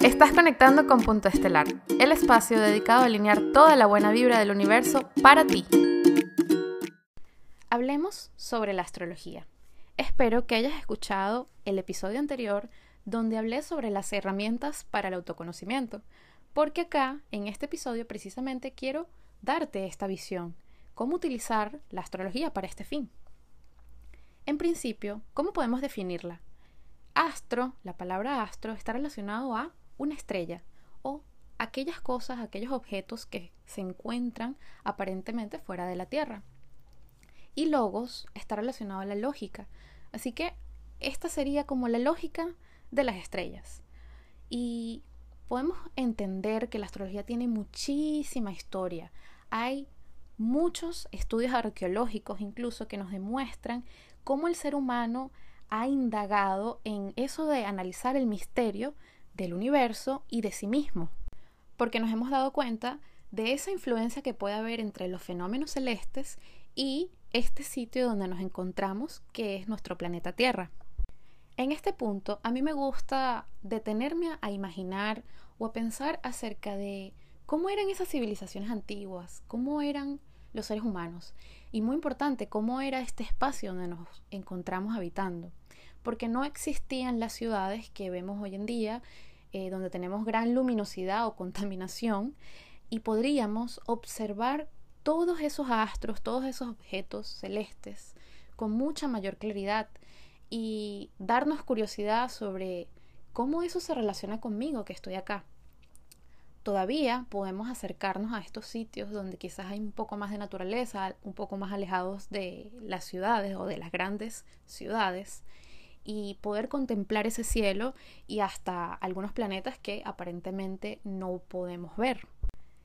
Estás conectando con Punto Estelar, el espacio dedicado a alinear toda la buena vibra del universo para ti. Hablemos sobre la astrología. Espero que hayas escuchado el episodio anterior donde hablé sobre las herramientas para el autoconocimiento, porque acá, en este episodio, precisamente quiero darte esta visión, cómo utilizar la astrología para este fin. En principio, ¿cómo podemos definirla? Astro, la palabra astro, está relacionado a una estrella o aquellas cosas, aquellos objetos que se encuentran aparentemente fuera de la Tierra. Y logos está relacionado a la lógica. Así que esta sería como la lógica de las estrellas. Y podemos entender que la astrología tiene muchísima historia. Hay muchos estudios arqueológicos incluso que nos demuestran cómo el ser humano ha indagado en eso de analizar el misterio del universo y de sí mismo, porque nos hemos dado cuenta de esa influencia que puede haber entre los fenómenos celestes y este sitio donde nos encontramos, que es nuestro planeta Tierra. En este punto, a mí me gusta detenerme a imaginar o a pensar acerca de cómo eran esas civilizaciones antiguas, cómo eran los seres humanos y muy importante, cómo era este espacio donde nos encontramos habitando, porque no existían las ciudades que vemos hoy en día eh, donde tenemos gran luminosidad o contaminación y podríamos observar todos esos astros, todos esos objetos celestes con mucha mayor claridad y darnos curiosidad sobre cómo eso se relaciona conmigo que estoy acá. Todavía podemos acercarnos a estos sitios donde quizás hay un poco más de naturaleza, un poco más alejados de las ciudades o de las grandes ciudades y poder contemplar ese cielo y hasta algunos planetas que aparentemente no podemos ver.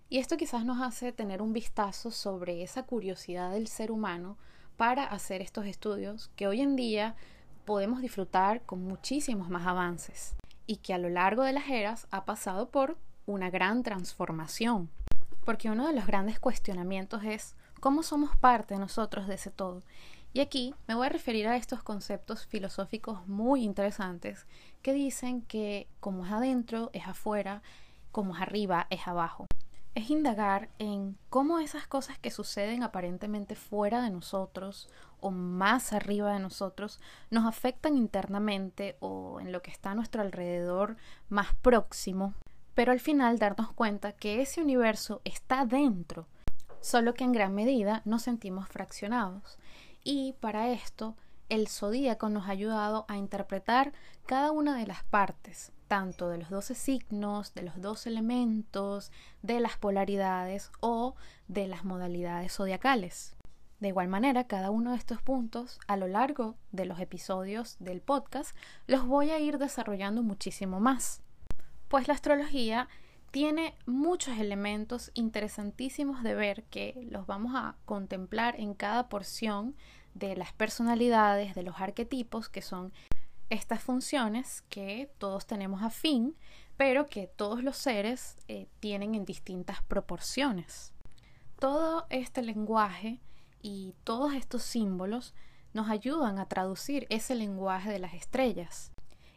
Y esto quizás nos hace tener un vistazo sobre esa curiosidad del ser humano para hacer estos estudios que hoy en día podemos disfrutar con muchísimos más avances y que a lo largo de las eras ha pasado por una gran transformación. Porque uno de los grandes cuestionamientos es cómo somos parte nosotros de ese todo y aquí me voy a referir a estos conceptos filosóficos muy interesantes que dicen que como es adentro es afuera, como es arriba es abajo. Es indagar en cómo esas cosas que suceden aparentemente fuera de nosotros o más arriba de nosotros nos afectan internamente o en lo que está a nuestro alrededor más próximo, pero al final darnos cuenta que ese universo está dentro, solo que en gran medida nos sentimos fraccionados y para esto el zodíaco nos ha ayudado a interpretar cada una de las partes, tanto de los 12 signos, de los 12 elementos, de las polaridades o de las modalidades zodiacales. De igual manera, cada uno de estos puntos a lo largo de los episodios del podcast los voy a ir desarrollando muchísimo más. Pues la astrología tiene muchos elementos interesantísimos de ver que los vamos a contemplar en cada porción de las personalidades, de los arquetipos, que son estas funciones que todos tenemos afín, pero que todos los seres eh, tienen en distintas proporciones. Todo este lenguaje y todos estos símbolos nos ayudan a traducir ese lenguaje de las estrellas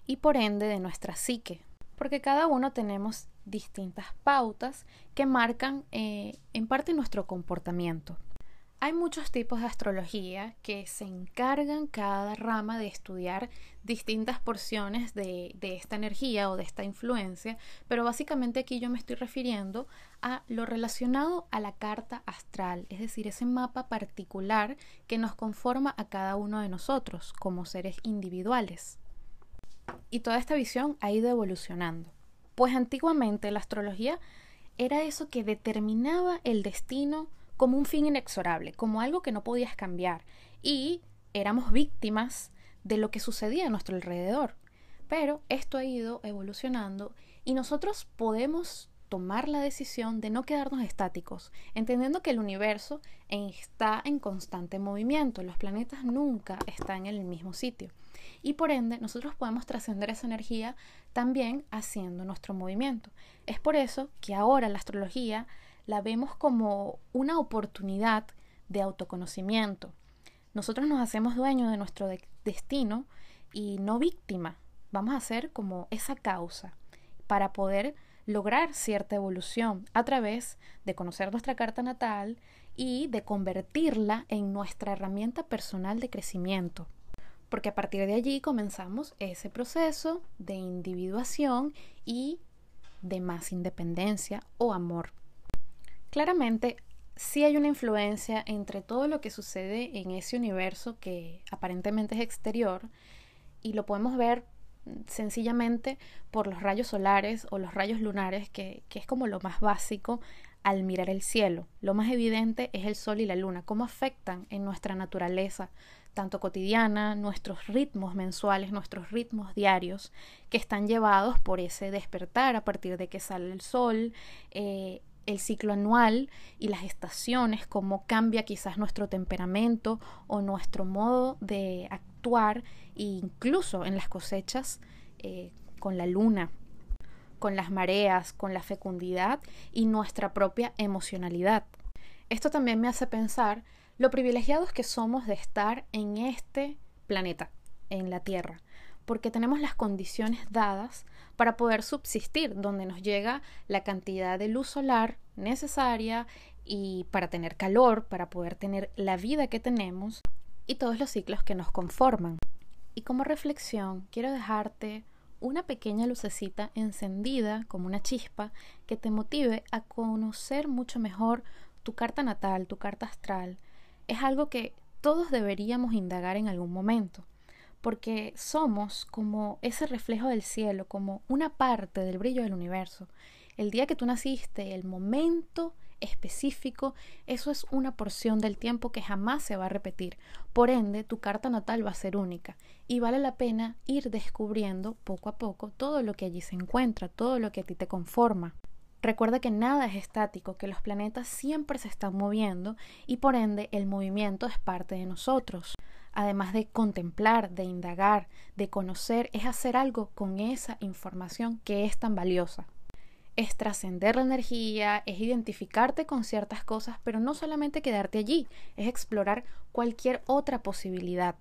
y por ende de nuestra psique, porque cada uno tenemos distintas pautas que marcan eh, en parte nuestro comportamiento. Hay muchos tipos de astrología que se encargan cada rama de estudiar distintas porciones de, de, esta energía o de esta influencia, pero básicamente aquí yo me estoy refiriendo a lo relacionado a la carta astral, es decir, ese mapa particular que nos conforma a cada uno de nosotros como seres individuales. Y toda esta visión ha ido evolucionando. Pues antiguamente la astrología era eso que determinaba el destino como un fin inexorable, como algo que no podías cambiar. Y éramos víctimas de lo que sucedía a nuestro alrededor. Pero esto ha ido evolucionando y nosotros podemos tomar la decisión de no quedarnos estáticos, entendiendo que el universo está en constante movimiento, los planetas nunca están en el mismo sitio y por ende nosotros podemos trascender esa energía también haciendo nuestro movimiento. Es por eso que ahora la astrología la vemos como una oportunidad de autoconocimiento. Nosotros nos hacemos dueños de nuestro destino y no víctima. Vamos a ser como esa causa. para poder lograr cierta evolución a través de conocer nuestra carta natal y de convertirla en nuestra herramienta personal de crecimiento. Porque a partir de allí comenzamos ese proceso de individuación y de más independencia o amor. Claramente, sí hay una influencia entre todo lo que sucede en ese universo que aparentemente es exterior y lo podemos ver sencillamente por los rayos solares o los rayos lunares, que, es como lo más básico al mirar el cielo. Lo más evidente es el sol y la luna, cómo afectan en nuestra naturaleza, tanto cotidiana, nuestros ritmos mensuales, nuestros ritmos diarios, que están llevados por ese despertar a partir de que sale el sol, eh, el ciclo anual y las estaciones, cómo cambia quizás nuestro temperamento o nuestro modo de actuar, e incluso en las cosechas eh, con la luna, con las mareas, con la fecundidad y nuestra propia emocionalidad. Esto también me hace pensar lo privilegiados que somos de estar en este planeta, en la Tierra, porque tenemos las condiciones dadas para poder subsistir, donde nos llega la cantidad de luz solar necesaria y para tener calor, para poder tener la vida que tenemos y todos los ciclos que nos conforman. Y como reflexión, quiero dejarte una pequeña lucecita encendida como una chispa que te motive a conocer mucho mejor tu carta natal, tu carta astral. Es algo que todos deberíamos indagar en algún momento porque somos como ese reflejo del cielo, como una parte del brillo del universo. El día que tú naciste, el momento específico, eso es una porción del tiempo que jamás se va a repetir. Por ende, tu carta natal va a ser única y vale la pena ir descubriendo poco a poco todo lo que allí se encuentra, todo lo que a ti te conforma. Recuerda que nada es estático, que los planetas siempre se están moviendo y por ende el movimiento es parte de nosotros además de contemplar, de indagar, de conocer, es hacer algo con esa información que es tan valiosa. Es trascender la energía, es identificarte con ciertas cosas, pero no solamente quedarte allí, es explorar cualquier otra posibilidad.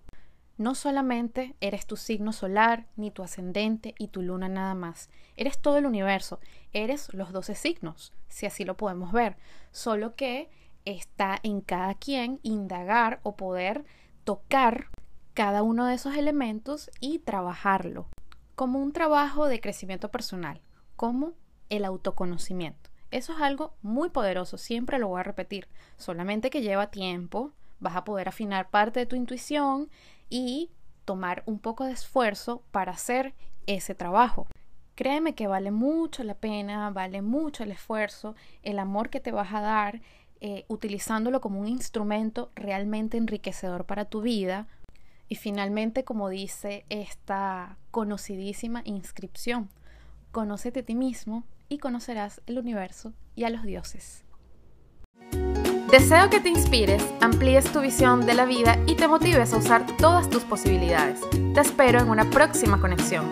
No solamente eres tu signo solar, ni tu ascendente y tu luna nada más. Eres todo el universo, eres los doce signos, si así lo podemos ver. Solo que está en cada quien indagar o poder tocar cada uno de esos elementos y trabajarlo como un trabajo de crecimiento personal, como el autoconocimiento. Eso es algo muy poderoso, siempre lo voy a repetir, solamente que lleva tiempo, vas a poder afinar parte de tu intuición y tomar un poco de esfuerzo para hacer ese trabajo. Créeme que vale mucho la pena, vale mucho el esfuerzo, el amor que te vas a dar eh, utilizándolo como un instrumento realmente enriquecedor para tu vida. Y finalmente, como dice esta conocidísima inscripción, conócete a ti mismo y conocerás el universo y a los dioses. Deseo que te inspires, amplíes tu visión de la vida y te motives a usar todas tus posibilidades. Te espero en una próxima conexión.